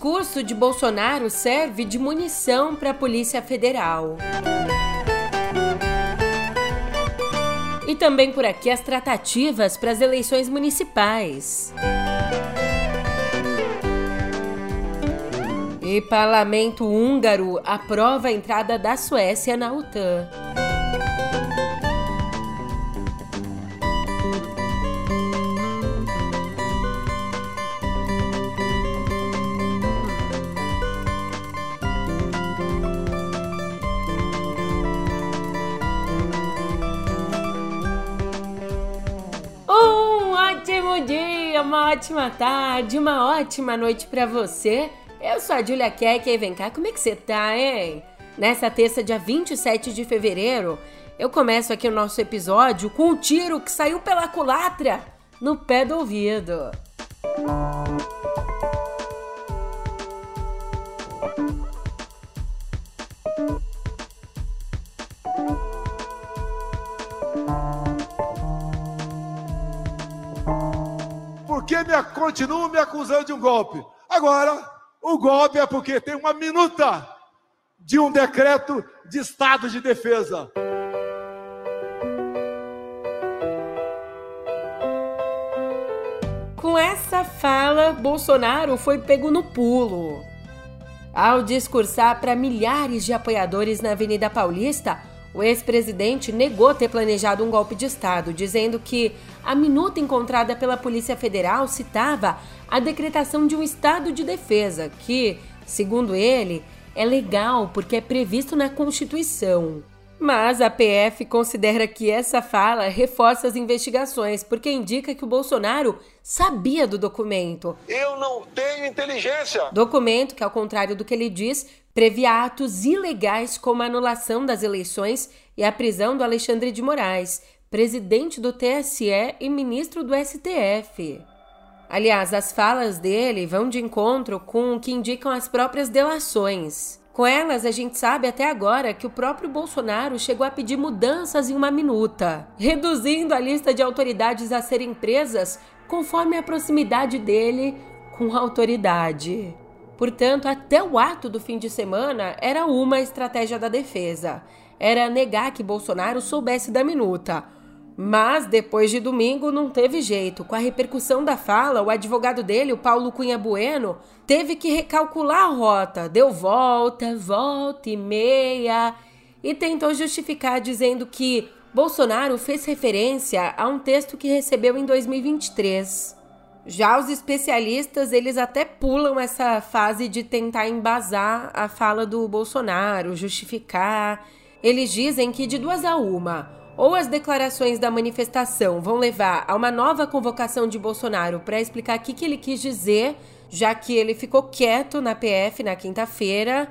discurso de Bolsonaro serve de munição para a Polícia Federal. E também por aqui as tratativas para as eleições municipais. E parlamento húngaro aprova a entrada da Suécia na OTAN. Ótimo dia, uma ótima tarde, uma ótima noite para você. Eu sou a Julia Keck e vem cá, como é que você tá, hein? Nessa terça, dia 27 de fevereiro, eu começo aqui o nosso episódio com um tiro que saiu pela culatra no pé do ouvido. Me, continuam me acusando de um golpe? Agora, o golpe é porque tem uma minuta de um decreto de estado de defesa. Com essa fala, Bolsonaro foi pego no pulo. Ao discursar para milhares de apoiadores na Avenida Paulista, o ex-presidente negou ter planejado um golpe de Estado, dizendo que a minuta encontrada pela Polícia Federal citava a decretação de um estado de defesa, que, segundo ele, é legal porque é previsto na Constituição. Mas a PF considera que essa fala reforça as investigações, porque indica que o Bolsonaro sabia do documento. Eu não tenho inteligência. Documento que, ao contrário do que ele diz, previa atos ilegais como a anulação das eleições e a prisão do Alexandre de Moraes, presidente do TSE e ministro do STF. Aliás, as falas dele vão de encontro com o que indicam as próprias delações. Com elas, a gente sabe até agora que o próprio Bolsonaro chegou a pedir mudanças em uma minuta, reduzindo a lista de autoridades a serem presas conforme a proximidade dele com a autoridade. Portanto, até o ato do fim de semana era uma estratégia da defesa. Era negar que Bolsonaro soubesse da minuta. Mas depois de domingo não teve jeito. Com a repercussão da fala, o advogado dele, o Paulo Cunha Bueno, teve que recalcular a rota. Deu volta, volta e meia e tentou justificar dizendo que Bolsonaro fez referência a um texto que recebeu em 2023. Já os especialistas, eles até pulam essa fase de tentar embasar a fala do Bolsonaro, justificar. Eles dizem que de duas a uma, ou as declarações da manifestação vão levar a uma nova convocação de Bolsonaro para explicar o que, que ele quis dizer, já que ele ficou quieto na PF na quinta-feira,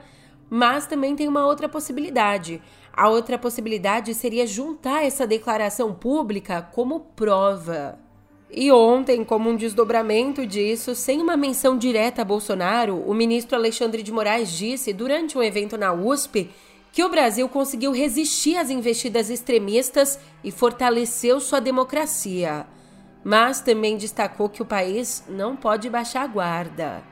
mas também tem uma outra possibilidade. A outra possibilidade seria juntar essa declaração pública como prova. E ontem, como um desdobramento disso, sem uma menção direta a Bolsonaro, o ministro Alexandre de Moraes disse durante um evento na USP que o Brasil conseguiu resistir às investidas extremistas e fortaleceu sua democracia. Mas também destacou que o país não pode baixar a guarda.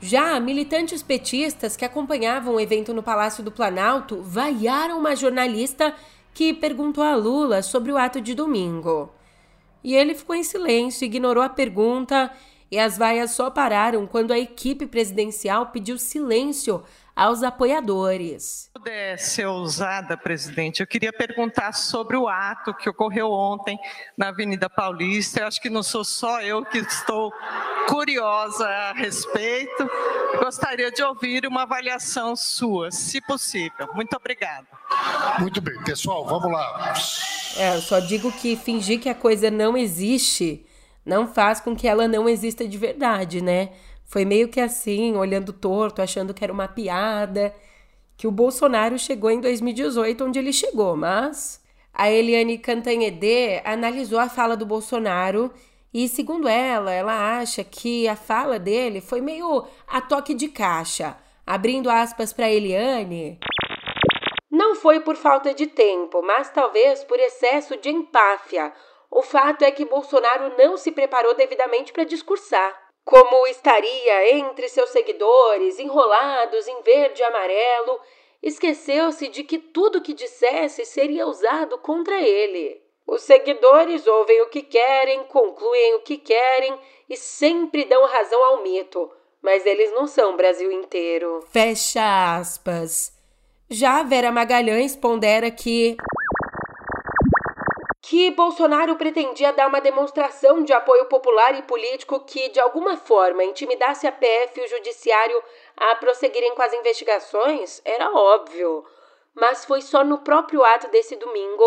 Já militantes petistas que acompanhavam o evento no Palácio do Planalto vaiaram uma jornalista que perguntou a Lula sobre o ato de domingo. E ele ficou em silêncio, ignorou a pergunta e as vaias só pararam quando a equipe presidencial pediu silêncio aos apoiadores. Se puder ser ousada, presidente, eu queria perguntar sobre o ato que ocorreu ontem na Avenida Paulista. Eu acho que não sou só eu que estou curiosa a respeito. Gostaria de ouvir uma avaliação sua, se possível. Muito obrigada. Muito bem, pessoal, vamos lá. É, eu só digo que fingir que a coisa não existe não faz com que ela não exista de verdade, né? Foi meio que assim, olhando torto, achando que era uma piada, que o Bolsonaro chegou em 2018 onde ele chegou, mas a Eliane Cantanhede analisou a fala do Bolsonaro e, segundo ela, ela acha que a fala dele foi meio a toque de caixa. Abrindo aspas para Eliane. Foi por falta de tempo, mas talvez por excesso de empáfia. O fato é que Bolsonaro não se preparou devidamente para discursar. como estaria entre seus seguidores, enrolados em verde e amarelo, esqueceu-se de que tudo que dissesse seria usado contra ele. Os seguidores ouvem o que querem, concluem o que querem e sempre dão razão ao mito, mas eles não são o Brasil inteiro. Fecha aspas. Já Vera Magalhães pondera que que Bolsonaro pretendia dar uma demonstração de apoio popular e político que, de alguma forma, intimidasse a PF e o Judiciário a prosseguirem com as investigações, era óbvio. Mas foi só no próprio ato desse domingo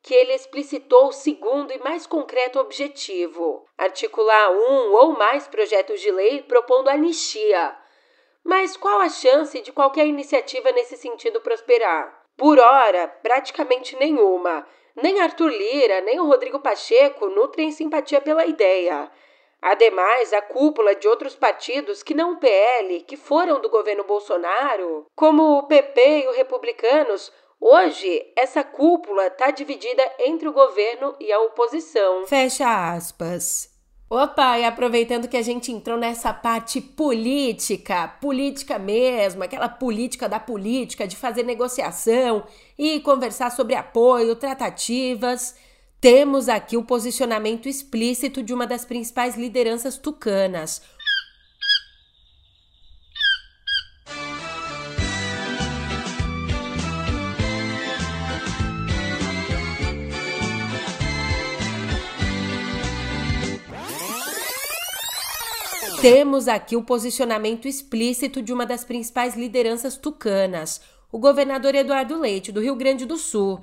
que ele explicitou o segundo e mais concreto objetivo: articular um ou mais projetos de lei propondo anistia. Mas qual a chance de qualquer iniciativa nesse sentido prosperar? Por hora, praticamente nenhuma. Nem Arthur Lira, nem o Rodrigo Pacheco nutrem simpatia pela ideia. Ademais, a cúpula de outros partidos que não o PL, que foram do governo Bolsonaro, como o PP e os republicanos, hoje essa cúpula está dividida entre o governo e a oposição. Fecha aspas. Opa, e aproveitando que a gente entrou nessa parte política, política mesmo, aquela política da política, de fazer negociação e conversar sobre apoio, tratativas, temos aqui o posicionamento explícito de uma das principais lideranças tucanas, Temos aqui o posicionamento explícito de uma das principais lideranças tucanas, o governador Eduardo Leite, do Rio Grande do Sul.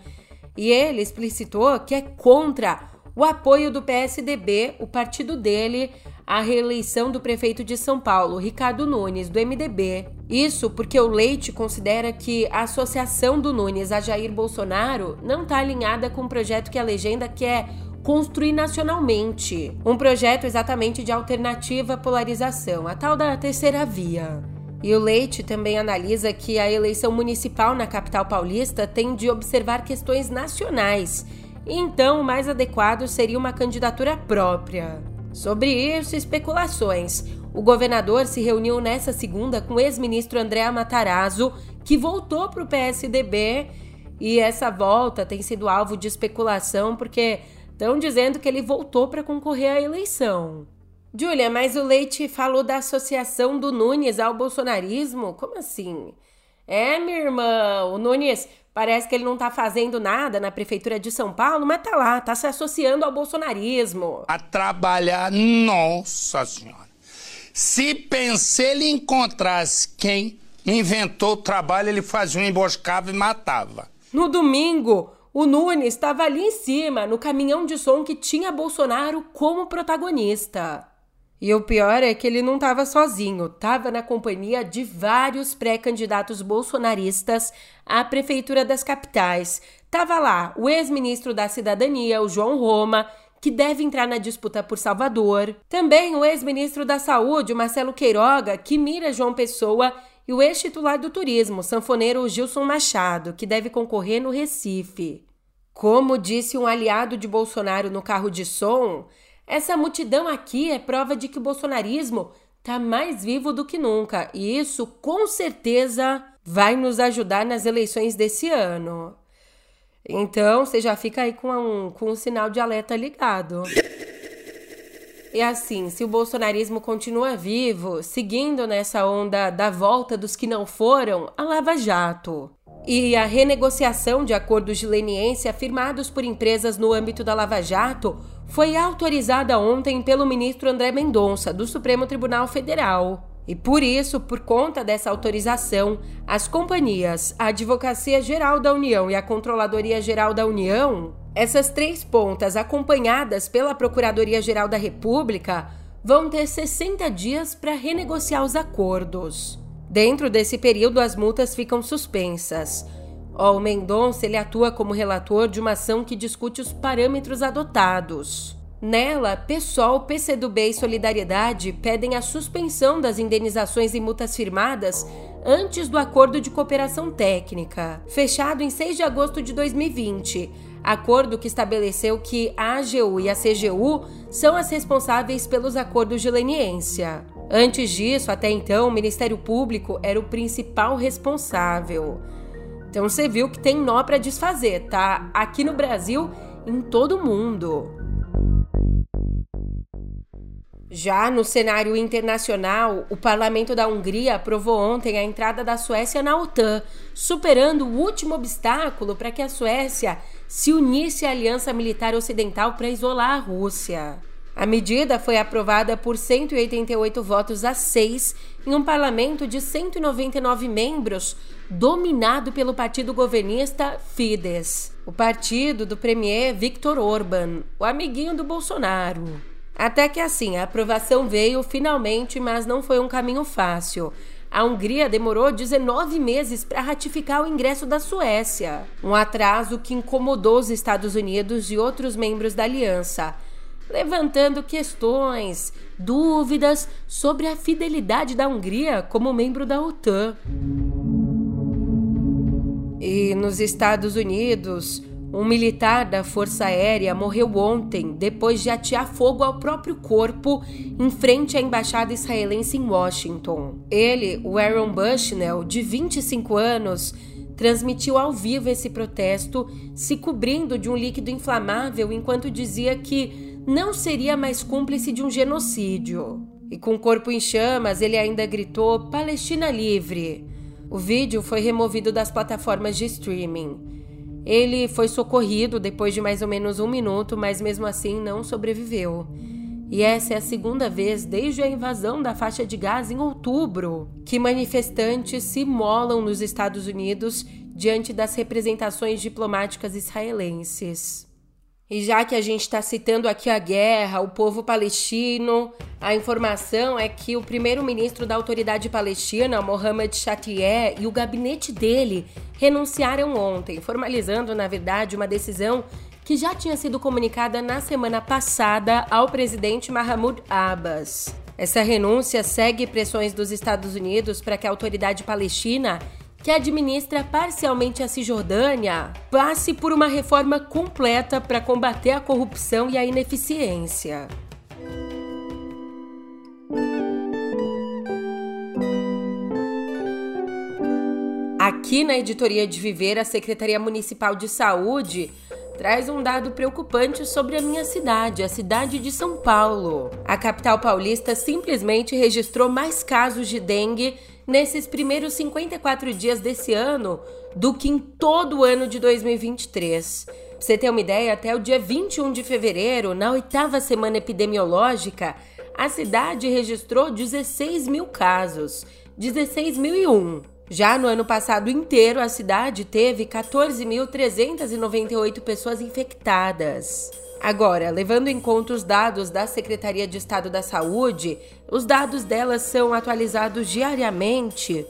E ele explicitou que é contra o apoio do PSDB, o partido dele, à reeleição do prefeito de São Paulo, Ricardo Nunes, do MDB. Isso porque o Leite considera que a associação do Nunes a Jair Bolsonaro não está alinhada com o projeto que a legenda quer construir nacionalmente. Um projeto exatamente de alternativa à polarização, a tal da terceira via. E o Leite também analisa que a eleição municipal na capital paulista tem de observar questões nacionais, e então o mais adequado seria uma candidatura própria. Sobre isso, especulações. O governador se reuniu nessa segunda com o ex-ministro André Matarazzo, que voltou para o PSDB, e essa volta tem sido alvo de especulação porque Estão dizendo que ele voltou para concorrer à eleição. Júlia, mas o Leite falou da associação do Nunes ao bolsonarismo? Como assim? É, minha irmã, o Nunes parece que ele não tá fazendo nada na prefeitura de São Paulo, mas tá lá, tá se associando ao bolsonarismo. A trabalhar, nossa senhora. Se pensei ele encontrasse quem inventou o trabalho, ele fazia um emboscava e matava. No domingo, o Nunes estava ali em cima, no caminhão de som que tinha Bolsonaro como protagonista. E o pior é que ele não estava sozinho, estava na companhia de vários pré-candidatos bolsonaristas à prefeitura das capitais. Tava lá o ex-ministro da Cidadania, o João Roma, que deve entrar na disputa por Salvador. Também o ex-ministro da Saúde, Marcelo Queiroga, que mira João Pessoa e o ex-titular do turismo, sanfoneiro Gilson Machado, que deve concorrer no Recife. Como disse um aliado de Bolsonaro no carro de som, essa multidão aqui é prova de que o bolsonarismo está mais vivo do que nunca, e isso com certeza vai nos ajudar nas eleições desse ano. Então, você já fica aí com um, com um sinal de alerta ligado. E assim, se o bolsonarismo continua vivo, seguindo nessa onda da volta dos que não foram, a Lava Jato. E a renegociação de acordos de leniência firmados por empresas no âmbito da Lava Jato foi autorizada ontem pelo ministro André Mendonça, do Supremo Tribunal Federal. E por isso, por conta dessa autorização, as companhias, a Advocacia Geral da União e a Controladoria Geral da União essas três pontas, acompanhadas pela Procuradoria-Geral da República, vão ter 60 dias para renegociar os acordos. Dentro desse período, as multas ficam suspensas. o Mendonça ele atua como relator de uma ação que discute os parâmetros adotados. Nela, PSOL, PCdoB e Solidariedade pedem a suspensão das indenizações e multas firmadas antes do acordo de cooperação técnica, fechado em 6 de agosto de 2020, acordo que estabeleceu que a AGU e a CGU são as responsáveis pelos acordos de leniência. Antes disso, até então, o Ministério Público era o principal responsável. Então você viu que tem nó para desfazer, tá? Aqui no Brasil, em todo mundo. Já no cenário internacional, o parlamento da Hungria aprovou ontem a entrada da Suécia na OTAN, superando o último obstáculo para que a Suécia se unisse à aliança militar ocidental para isolar a Rússia. A medida foi aprovada por 188 votos a 6 em um parlamento de 199 membros, dominado pelo partido governista Fidesz, o partido do premier Viktor Orban, o amiguinho do Bolsonaro. Até que assim, a aprovação veio finalmente, mas não foi um caminho fácil. A Hungria demorou 19 meses para ratificar o ingresso da Suécia, um atraso que incomodou os Estados Unidos e outros membros da aliança, levantando questões, dúvidas sobre a fidelidade da Hungria como membro da OTAN. E nos Estados Unidos, um militar da Força Aérea morreu ontem depois de atear fogo ao próprio corpo em frente à embaixada israelense em Washington. Ele, o Aaron Bushnell, de 25 anos, transmitiu ao vivo esse protesto, se cobrindo de um líquido inflamável enquanto dizia que não seria mais cúmplice de um genocídio. E com o corpo em chamas, ele ainda gritou: Palestina livre. O vídeo foi removido das plataformas de streaming. Ele foi socorrido depois de mais ou menos um minuto, mas mesmo assim não sobreviveu. E essa é a segunda vez desde a invasão da faixa de Gaza em outubro que manifestantes se molam nos Estados Unidos diante das representações diplomáticas israelenses. E já que a gente está citando aqui a guerra, o povo palestino, a informação é que o primeiro-ministro da autoridade palestina, Mohamed Shatieh, e o gabinete dele renunciaram ontem, formalizando, na verdade, uma decisão que já tinha sido comunicada na semana passada ao presidente Mahmoud Abbas. Essa renúncia segue pressões dos Estados Unidos para que a autoridade palestina que administra parcialmente a Cisjordânia, passe por uma reforma completa para combater a corrupção e a ineficiência. Aqui na editoria de Viver, a Secretaria Municipal de Saúde traz um dado preocupante sobre a minha cidade, a cidade de São Paulo. A capital paulista simplesmente registrou mais casos de dengue nesses primeiros 54 dias desse ano do que em todo o ano de 2023. Pra você ter uma ideia, até o dia 21 de fevereiro, na oitava semana epidemiológica, a cidade registrou 16 mil casos, 16.001. Já no ano passado inteiro, a cidade teve 14.398 pessoas infectadas. Agora, levando em conta os dados da Secretaria de Estado da Saúde, os dados delas são atualizados diariamente.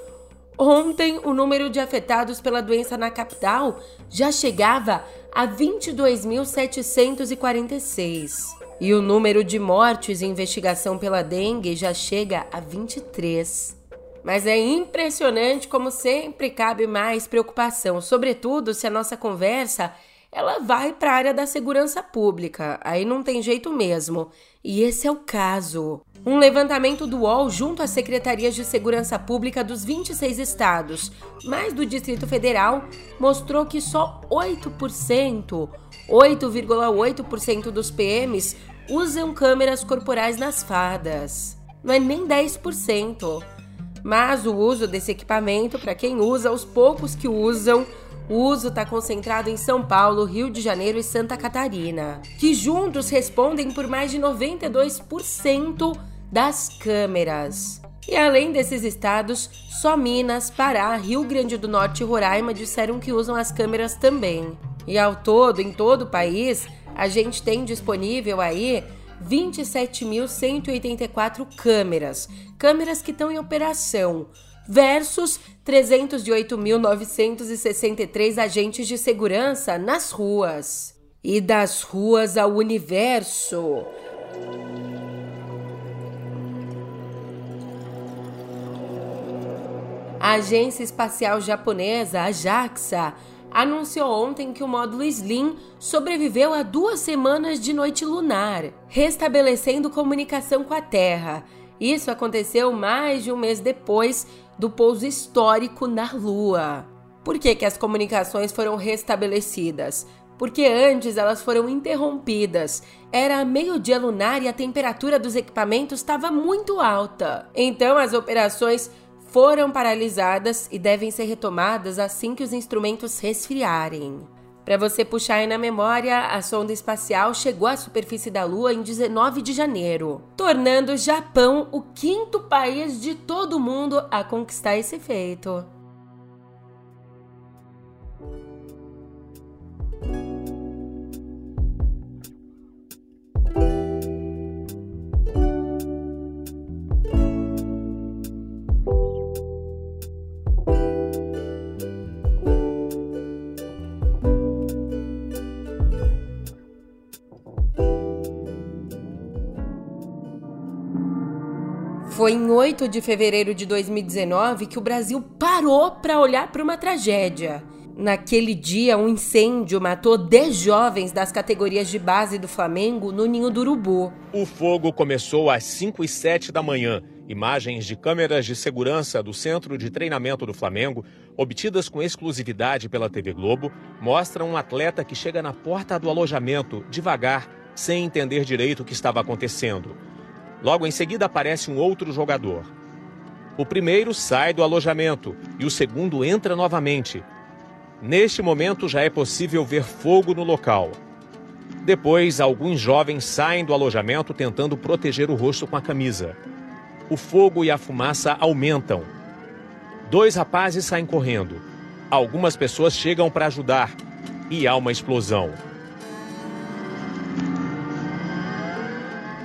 Ontem, o número de afetados pela doença na capital já chegava a 22.746. E o número de mortes em investigação pela dengue já chega a 23. Mas é impressionante como sempre cabe mais preocupação, sobretudo se a nossa conversa ela vai para a área da segurança pública. Aí não tem jeito mesmo. E esse é o caso. Um levantamento do UOL junto às secretarias de segurança pública dos 26 estados, mais do Distrito Federal, mostrou que só 8%, 8,8% dos PMs usam câmeras corporais nas fadas. Não é nem 10%. Mas o uso desse equipamento, para quem usa, os poucos que usam, o uso está concentrado em São Paulo, Rio de Janeiro e Santa Catarina, que juntos respondem por mais de 92% das câmeras. E além desses estados, só Minas, Pará, Rio Grande do Norte e Roraima disseram que usam as câmeras também. E ao todo, em todo o país, a gente tem disponível aí 27.184 câmeras, câmeras que estão em operação, versus 308.963 agentes de segurança nas ruas. E das ruas ao universo. A agência espacial japonesa, a JAXA, anunciou ontem que o módulo Slim sobreviveu a duas semanas de noite lunar, restabelecendo comunicação com a Terra. Isso aconteceu mais de um mês depois do pouso histórico na Lua. Por que, que as comunicações foram restabelecidas? Porque antes elas foram interrompidas. Era meio-dia lunar e a temperatura dos equipamentos estava muito alta. Então as operações foram paralisadas e devem ser retomadas assim que os instrumentos resfriarem. Para você puxar aí na memória, a sonda espacial chegou à superfície da Lua em 19 de janeiro, tornando o Japão o quinto país de todo o mundo a conquistar esse feito. 8 de fevereiro de 2019 que o Brasil parou para olhar para uma tragédia. Naquele dia, um incêndio matou 10 jovens das categorias de base do Flamengo no Ninho do Urubu. O fogo começou às 5 e 7 da manhã. Imagens de câmeras de segurança do centro de treinamento do Flamengo, obtidas com exclusividade pela TV Globo, mostram um atleta que chega na porta do alojamento, devagar, sem entender direito o que estava acontecendo. Logo em seguida aparece um outro jogador. O primeiro sai do alojamento e o segundo entra novamente. Neste momento já é possível ver fogo no local. Depois, alguns jovens saem do alojamento tentando proteger o rosto com a camisa. O fogo e a fumaça aumentam. Dois rapazes saem correndo. Algumas pessoas chegam para ajudar e há uma explosão.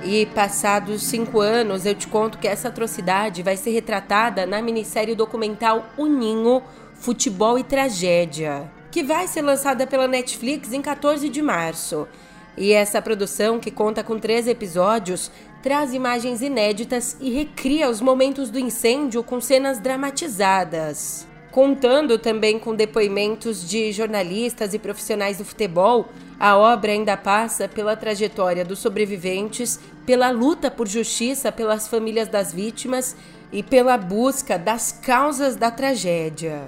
E passados cinco anos, eu te conto que essa atrocidade vai ser retratada na minissérie documental O Ninho, Futebol e Tragédia, que vai ser lançada pela Netflix em 14 de março. E essa produção, que conta com três episódios, traz imagens inéditas e recria os momentos do incêndio com cenas dramatizadas. Contando também com depoimentos de jornalistas e profissionais do futebol, a obra ainda passa pela trajetória dos sobreviventes, pela luta por justiça pelas famílias das vítimas e pela busca das causas da tragédia.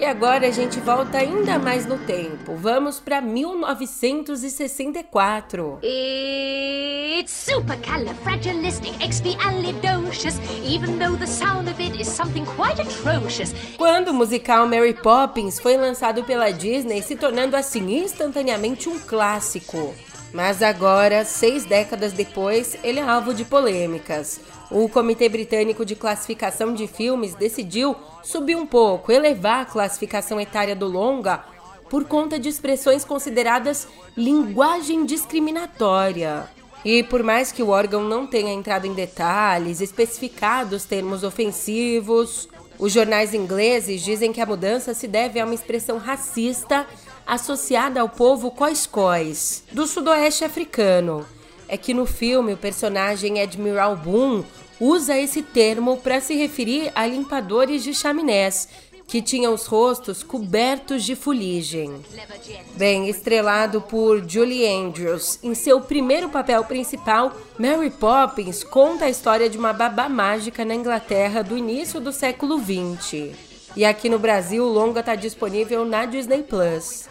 E agora a gente volta ainda mais no tempo. Vamos para 1964. It's supercalifragilisticexpialidocious, even though the sound of it is something quite atrocious. Quando o musical Mary Poppins foi lançado pela Disney, se tornando assim instantaneamente um clássico. Mas agora, seis décadas depois, ele é alvo de polêmicas. O Comitê Britânico de Classificação de Filmes decidiu subir um pouco, elevar a classificação etária do longa por conta de expressões consideradas linguagem discriminatória. E por mais que o órgão não tenha entrado em detalhes, especificado os termos ofensivos, os jornais ingleses dizem que a mudança se deve a uma expressão racista associada ao povo Khoiskhois, do sudoeste africano. É que no filme o personagem Admiral Boone usa esse termo para se referir a limpadores de chaminés que tinham os rostos cobertos de fuligem. Bem, estrelado por Julie Andrews, em seu primeiro papel principal, Mary Poppins conta a história de uma babá mágica na Inglaterra do início do século XX. E aqui no Brasil, o longa está disponível na Disney Plus.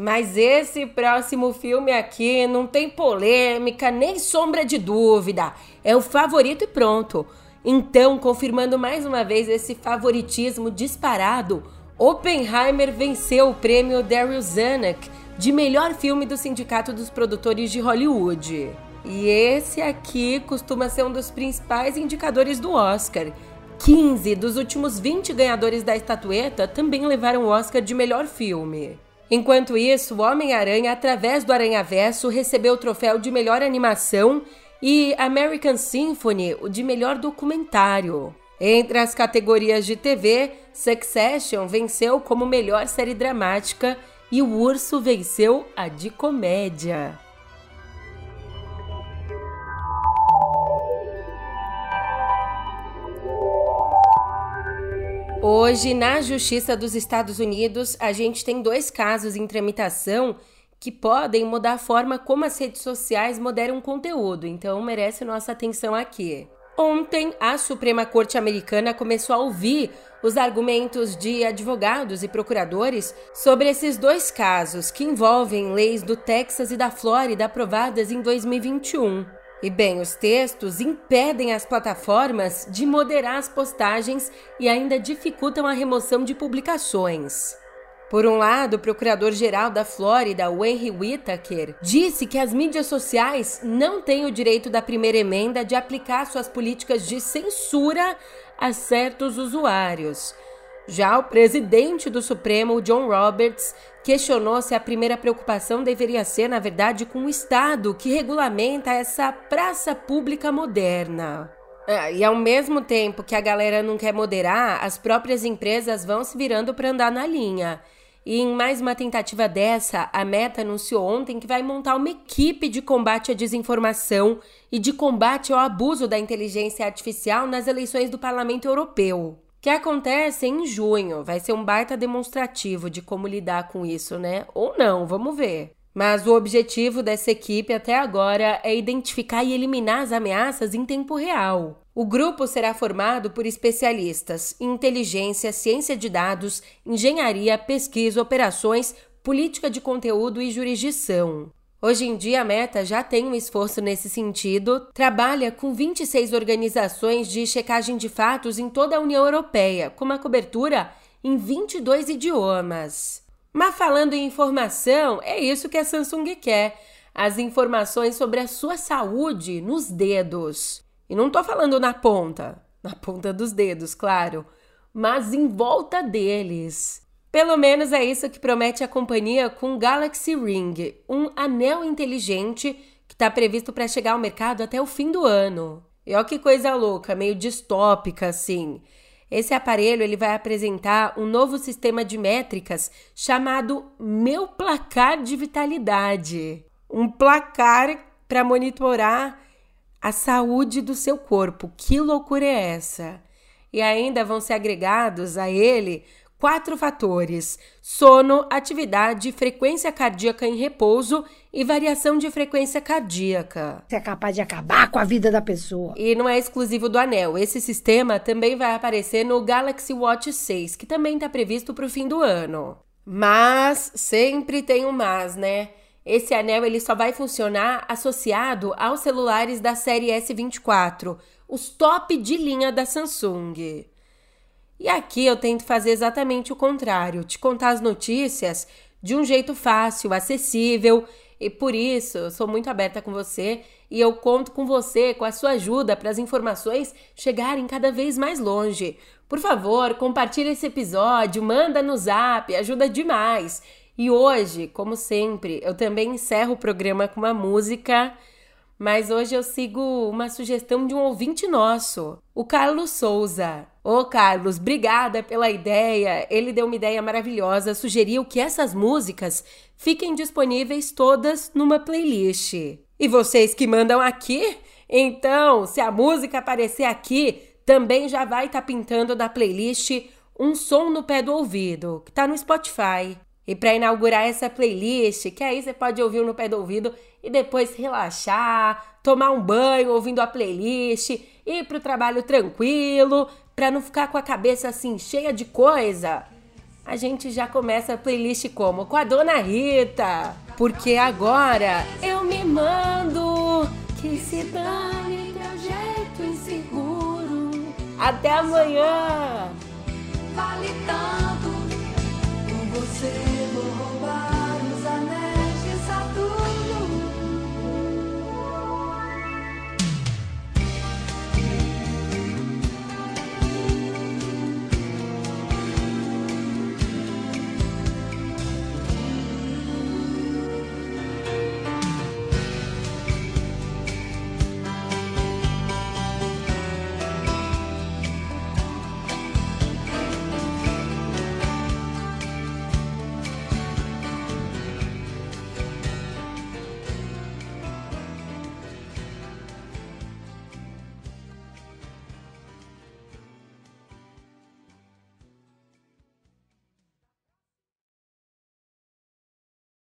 Mas esse próximo filme aqui não tem polêmica nem sombra de dúvida. É o favorito e pronto. Então, confirmando mais uma vez esse favoritismo disparado, Oppenheimer venceu o prêmio Daryl Zanuck de melhor filme do Sindicato dos Produtores de Hollywood. E esse aqui costuma ser um dos principais indicadores do Oscar. 15 dos últimos 20 ganhadores da estatueta também levaram o Oscar de melhor filme. Enquanto isso, o Homem-Aranha, através do Aranhaverso, recebeu o troféu de melhor animação e American Symphony, o de melhor documentário. Entre as categorias de TV, Succession venceu como melhor série dramática e O Urso venceu a de comédia. Hoje, na Justiça dos Estados Unidos, a gente tem dois casos em tramitação que podem mudar a forma como as redes sociais moderam conteúdo, então merece nossa atenção aqui. Ontem, a Suprema Corte Americana começou a ouvir os argumentos de advogados e procuradores sobre esses dois casos que envolvem leis do Texas e da Flórida aprovadas em 2021. E bem, os textos impedem as plataformas de moderar as postagens e ainda dificultam a remoção de publicações. Por um lado, o procurador-geral da Flórida, Henry Whitaker, disse que as mídias sociais não têm o direito da primeira emenda de aplicar suas políticas de censura a certos usuários. Já o presidente do Supremo, John Roberts, questionou se a primeira preocupação deveria ser, na verdade, com o Estado que regulamenta essa praça pública moderna. É, e ao mesmo tempo que a galera não quer moderar, as próprias empresas vão se virando para andar na linha. E em mais uma tentativa dessa, a Meta anunciou ontem que vai montar uma equipe de combate à desinformação e de combate ao abuso da inteligência artificial nas eleições do Parlamento Europeu. Que acontece em junho. Vai ser um baita demonstrativo de como lidar com isso, né? Ou não, vamos ver. Mas o objetivo dessa equipe até agora é identificar e eliminar as ameaças em tempo real. O grupo será formado por especialistas em inteligência, ciência de dados, engenharia, pesquisa, operações, política de conteúdo e jurisdição. Hoje em dia, a Meta já tem um esforço nesse sentido, trabalha com 26 organizações de checagem de fatos em toda a União Europeia, com uma cobertura em 22 idiomas. Mas falando em informação, é isso que a Samsung quer: as informações sobre a sua saúde nos dedos. E não tô falando na ponta, na ponta dos dedos, claro, mas em volta deles. Pelo menos é isso que promete a companhia com o Galaxy Ring, um anel inteligente que está previsto para chegar ao mercado até o fim do ano. E olha que coisa louca, meio distópica assim. Esse aparelho ele vai apresentar um novo sistema de métricas chamado Meu Placar de Vitalidade. Um placar para monitorar a saúde do seu corpo. Que loucura é essa? E ainda vão ser agregados a ele quatro fatores: sono, atividade, frequência cardíaca em repouso e variação de frequência cardíaca. Você é capaz de acabar com a vida da pessoa. E não é exclusivo do anel. Esse sistema também vai aparecer no Galaxy Watch 6, que também está previsto para o fim do ano. Mas sempre tem um mas, né? Esse anel ele só vai funcionar associado aos celulares da série S24, os top de linha da Samsung. E aqui eu tento fazer exatamente o contrário, te contar as notícias de um jeito fácil, acessível, e por isso eu sou muito aberta com você e eu conto com você, com a sua ajuda para as informações chegarem cada vez mais longe. Por favor, compartilhe esse episódio, manda no zap, ajuda demais. E hoje, como sempre, eu também encerro o programa com uma música, mas hoje eu sigo uma sugestão de um ouvinte nosso, o Carlos Souza. Ô Carlos, obrigada pela ideia. Ele deu uma ideia maravilhosa, sugeriu que essas músicas fiquem disponíveis todas numa playlist. E vocês que mandam aqui? Então, se a música aparecer aqui, também já vai estar tá pintando da playlist um som no pé do ouvido, que tá no Spotify. E para inaugurar essa playlist, que aí você pode ouvir no pé do ouvido e depois relaxar, tomar um banho ouvindo a playlist, ir pro trabalho tranquilo, para não ficar com a cabeça assim cheia de coisa. A gente já começa a playlist como? Com a Dona Rita. Porque agora eu me mando que se dane teu jeito inseguro. Até amanhã. Vale tanto você.